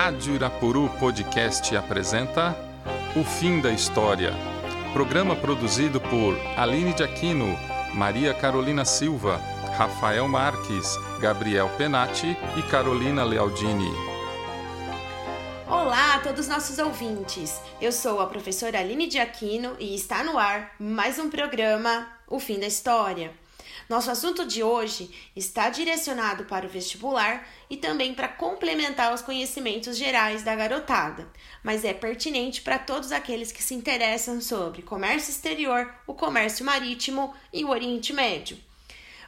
Rádio Irapuru Podcast apresenta O Fim da História. Programa produzido por Aline de Aquino, Maria Carolina Silva, Rafael Marques, Gabriel Penati e Carolina Lealdini. Olá a todos nossos ouvintes. Eu sou a professora Aline de Aquino e está no ar mais um programa O Fim da História. Nosso assunto de hoje está direcionado para o vestibular e também para complementar os conhecimentos gerais da garotada, mas é pertinente para todos aqueles que se interessam sobre comércio exterior, o comércio marítimo e o Oriente Médio.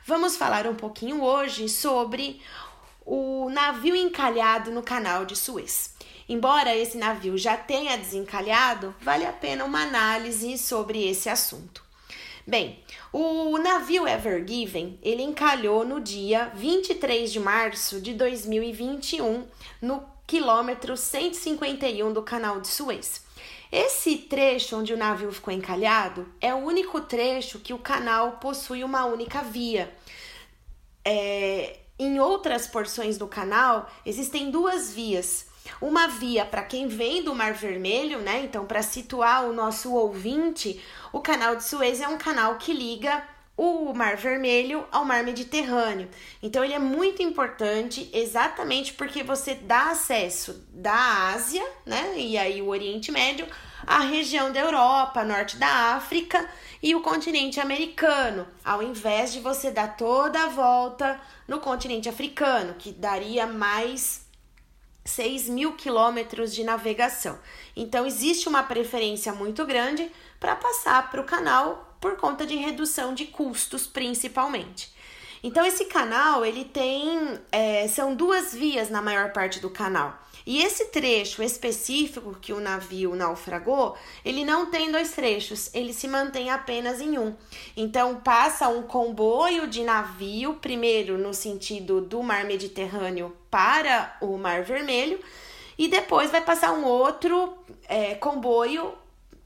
Vamos falar um pouquinho hoje sobre o navio encalhado no canal de Suez. Embora esse navio já tenha desencalhado, vale a pena uma análise sobre esse assunto. Bem, o navio Ever Given, ele encalhou no dia 23 de março de 2021 no quilômetro 151 do canal de Suez. Esse trecho onde o navio ficou encalhado é o único trecho que o canal possui uma única via. É, em outras porções do canal existem duas vias, uma via para quem vem do Mar Vermelho, né? Então, para situar o nosso ouvinte, o canal de Suez é um canal que liga o Mar Vermelho ao Mar Mediterrâneo. Então, ele é muito importante exatamente porque você dá acesso da Ásia, né? E aí o Oriente Médio, à região da Europa, norte da África e o continente americano, ao invés de você dar toda a volta no continente africano, que daria mais 6 mil quilômetros de navegação. Então, existe uma preferência muito grande para passar para o canal por conta de redução de custos, principalmente. Então, esse canal ele tem é, são duas vias na maior parte do canal. E esse trecho específico que o navio naufragou, ele não tem dois trechos, ele se mantém apenas em um. Então passa um comboio de navio, primeiro no sentido do Mar Mediterrâneo para o Mar Vermelho, e depois vai passar um outro é, comboio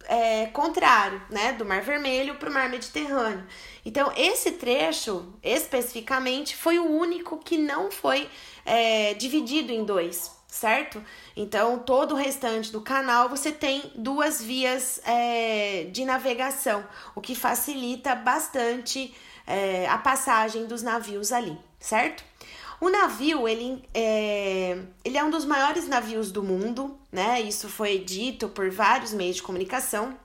é, contrário, né, do Mar Vermelho para o Mar Mediterrâneo. Então, esse trecho especificamente foi o único que não foi é, dividido em dois certo? Então, todo o restante do canal você tem duas vias é, de navegação, o que facilita bastante é, a passagem dos navios ali, certo? O navio, ele é, ele é um dos maiores navios do mundo, né? Isso foi dito por vários meios de comunicação.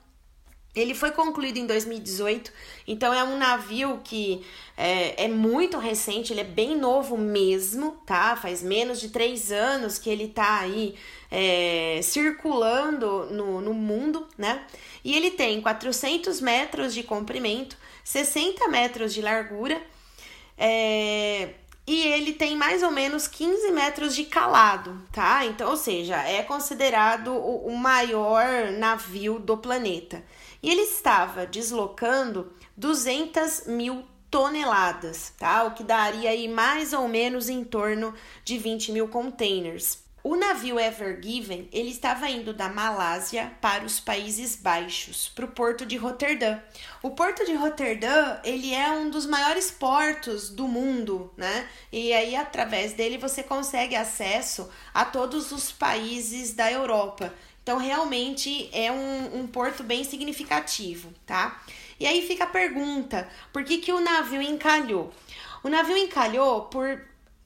Ele foi concluído em 2018, então é um navio que é, é, muito recente, ele é bem novo mesmo, tá? Faz menos de três anos que ele tá aí é, circulando no, no mundo, né? E ele tem 400 metros de comprimento, 60 metros de largura, é, e ele tem mais ou menos 15 metros de calado, tá? Então, ou seja, é considerado o, o maior navio do planeta e ele estava deslocando 200 mil toneladas, tá? O que daria aí mais ou menos em torno de 20 mil containers. O navio Ever Given ele estava indo da Malásia para os Países Baixos, para o porto de Roterdã. O porto de Roterdã ele é um dos maiores portos do mundo, né? E aí através dele você consegue acesso a todos os países da Europa. Então, realmente é um, um porto bem significativo, tá? E aí fica a pergunta: por que, que o navio encalhou? O navio encalhou por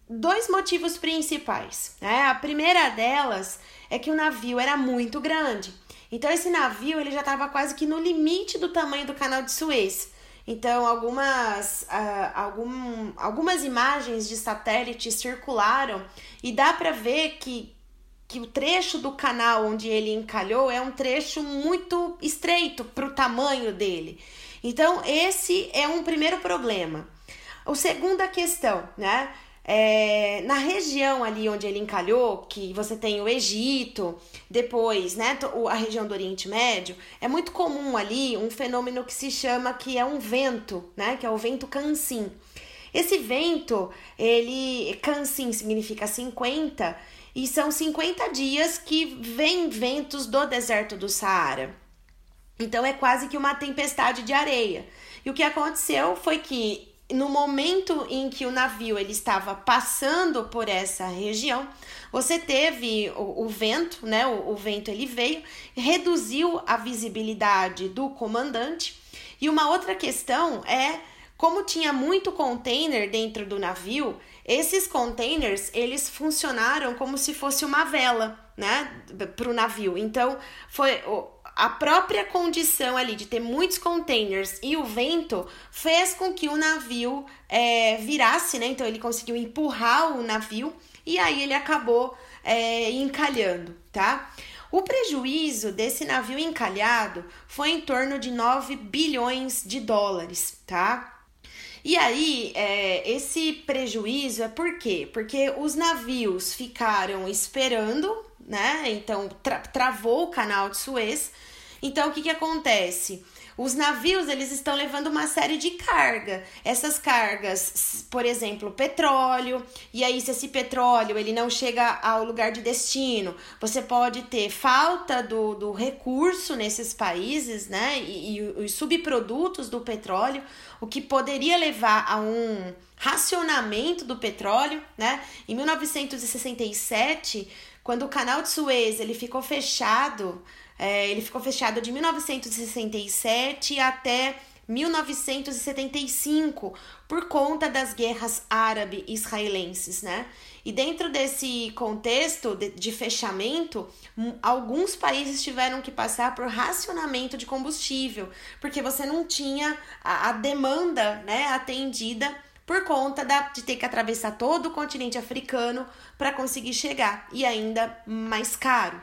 dois motivos principais. Né? A primeira delas é que o navio era muito grande. Então, esse navio ele já estava quase que no limite do tamanho do canal de Suez. Então, algumas, uh, algum, algumas imagens de satélite circularam e dá para ver que que o trecho do canal onde ele encalhou é um trecho muito estreito para o tamanho dele. Então, esse é um primeiro problema. O segunda questão, né? É, na região ali onde ele encalhou, que você tem o Egito, depois, né, a região do Oriente Médio, é muito comum ali um fenômeno que se chama que é um vento, né, que é o vento Kansin. Esse vento, ele Kansin significa 50, e são 50 dias que vem ventos do deserto do Saara. Então é quase que uma tempestade de areia. E o que aconteceu foi que no momento em que o navio ele estava passando por essa região, você teve o, o vento, né? O, o vento ele veio, reduziu a visibilidade do comandante. E uma outra questão é como tinha muito container dentro do navio, esses containers eles funcionaram como se fosse uma vela, né, para o navio. Então foi a própria condição ali de ter muitos containers e o vento fez com que o navio é, virasse, né? Então ele conseguiu empurrar o navio e aí ele acabou é, encalhando, tá? O prejuízo desse navio encalhado foi em torno de 9 bilhões de dólares, tá? E aí, é, esse prejuízo é por quê? Porque os navios ficaram esperando, né? Então, tra travou o canal de Suez. Então, o que, que acontece? Os navios, eles estão levando uma série de carga. Essas cargas, por exemplo, petróleo, e aí se esse petróleo ele não chega ao lugar de destino, você pode ter falta do, do recurso nesses países, né? E, e os subprodutos do petróleo, o que poderia levar a um racionamento do petróleo, né? Em 1967, quando o canal de Suez ele ficou fechado, é, ele ficou fechado de 1967 até 1975 por conta das guerras árabe-israelenses, né? E dentro desse contexto de, de, fechamento, alguns países tiveram que passar por racionamento de combustível, porque você não tinha a, a demanda né, atendida por conta da, de ter que atravessar todo o continente africano para conseguir chegar, e ainda mais caro.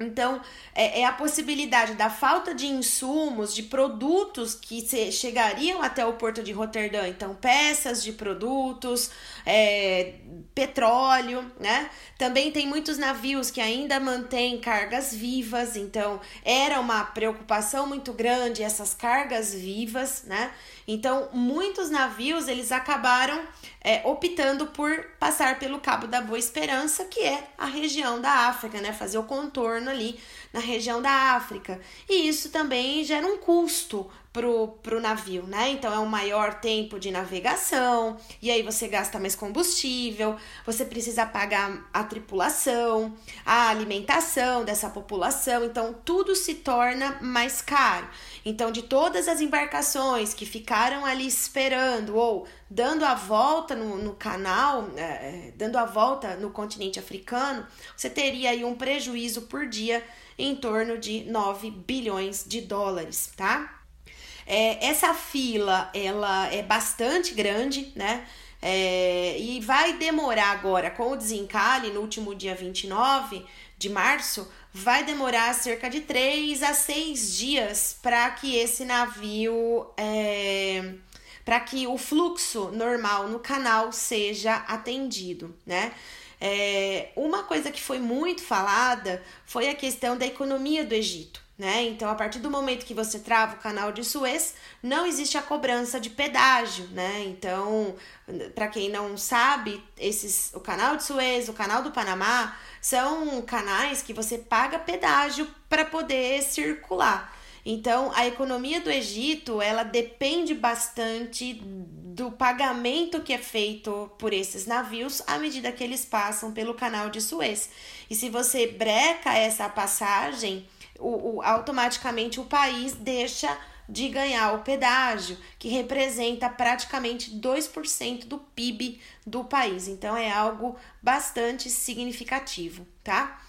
Então, é, é, a possibilidade da falta de insumos, de produtos que chegariam até o porto de Roterdã. Então, peças de produtos, é, petróleo, né? Também tem muitos navios que ainda mantêm cargas vivas. Então, era uma preocupação muito grande essas cargas vivas, né? Então, muitos navios, eles acabaram é, optando por passar pelo Cabo da Boa Esperança, que é a região da África, né? Fazer o contorno ali na região da África. E isso também gera um custo pro, pro navio, né? Então é um maior tempo de navegação, e aí você gasta mais combustível, você precisa pagar a tripulação, a alimentação dessa população, então tudo se torna mais caro. Então, de todas as embarcações que ficaram ali esperando ou dando a volta no, no canal, é, é dando a volta no continente africano, você teria aí um prejuízo por dia em torno de 9 bilhões de dólares, tá? É, essa fila, ela é bastante grande, né? É, e vai demorar agora com o desencalhe no último dia 29 de março, vai demorar cerca de 3 a 6 dias para que esse navio. É, para que o fluxo normal no canal seja atendido, né? É, uma coisa que foi muito falada foi a questão da economia do Egito. Né? Então, a partir do momento que você trava o canal de Suez, não existe a cobrança de pedágio, né? Então, para quem não sabe, esses, o canal de Suez, o canal do Panamá, são canais que você paga pedágio para poder circular. Então, a economia do Egito, ela depende bastante do pagamento que é feito por esses navios à medida que eles passam pelo canal de Suez. E se você breca essa passagem, o, o, automaticamente o país deixa de ganhar o pedágio, que representa praticamente 2% do PIB do país. Então é algo bastante significativo, tá?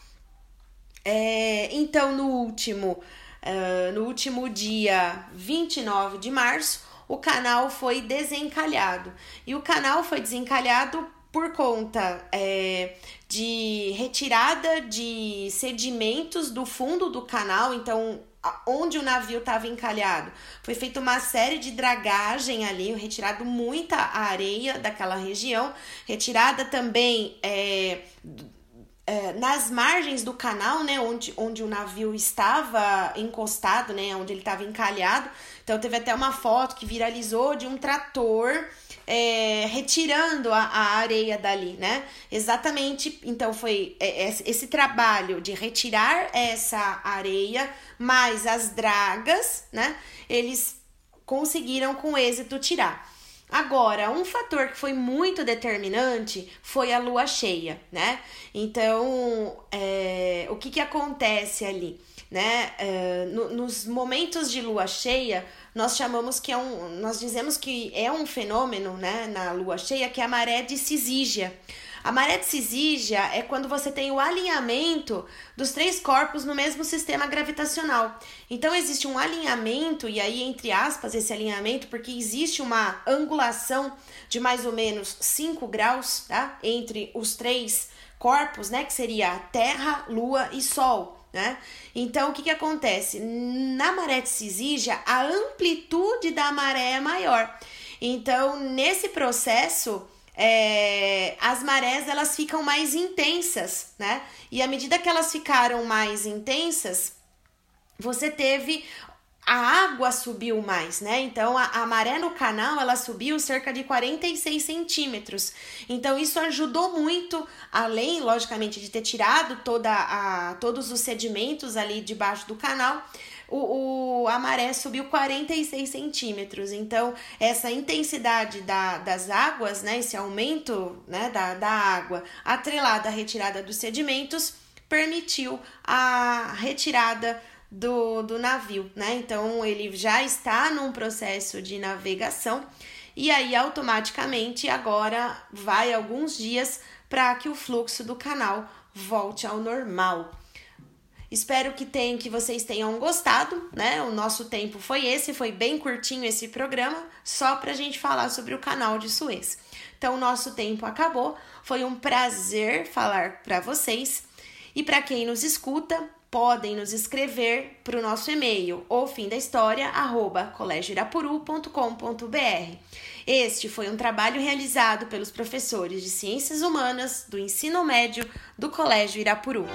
É, então, no último Uh, no último dia 29 de março, o canal foi desencalhado. E o canal foi desencalhado por conta é, de retirada de sedimentos do fundo do canal, então onde o navio estava encalhado. Foi feita uma série de dragagem ali, retirado muita areia daquela região, retirada também é, é, nas margens do canal, né, onde, onde o navio estava encostado, né, onde ele estava encalhado. Então teve até uma foto que viralizou de um trator é, retirando a, a, areia dali, né? Exatamente. Então foi é, esse trabalho de retirar essa areia mais as dragas, né? Eles conseguiram com êxito tirar. Agora, um fator que foi muito determinante foi a lua cheia, né? Então, é, o que, que acontece ali? Né? É, no, nos momentos de lua cheia, nós chamamos que é um. Nós dizemos que é um fenômeno né, na lua cheia que é a maré de Cisígia. A maré Cisígia é quando você tem o alinhamento dos três corpos no mesmo sistema gravitacional. Então existe um alinhamento, e aí, entre aspas, esse alinhamento, porque existe uma angulação de mais ou menos 5 graus tá? entre os três corpos, né? Que seria Terra, Lua e Sol. Né? Então, o que, que acontece? Na maré Cisígia, a amplitude da maré é maior. Então, nesse processo, é, as marés elas ficam mais intensas, né? E à medida que elas ficaram mais intensas, você teve a água subiu mais, né? Então a, a, maré no canal ela subiu cerca de 46 centímetros. Então isso ajudou muito, além, logicamente, de ter tirado toda a, todos os sedimentos ali debaixo do canal o, o, a maré subiu 46 centímetros. Então, essa intensidade da, das águas, né, esse aumento né, da, da água atrelada à retirada dos sedimentos, permitiu a retirada do, do navio, né? Então, ele já está num processo de navegação e aí automaticamente agora vai alguns dias para que o fluxo do canal volte ao normal. Espero que, tem, que vocês tenham gostado, né? O nosso tempo foi esse, foi bem curtinho esse programa, só para a gente falar sobre o canal de Suez. Então, nosso tempo acabou. Foi um prazer falar para vocês. E para quem nos escuta, podem nos escrever para o nosso e-mail, ou fim da história, arroba. Este foi um trabalho realizado pelos professores de Ciências Humanas do Ensino Médio do Colégio Irapuru.